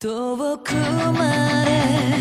遠くまで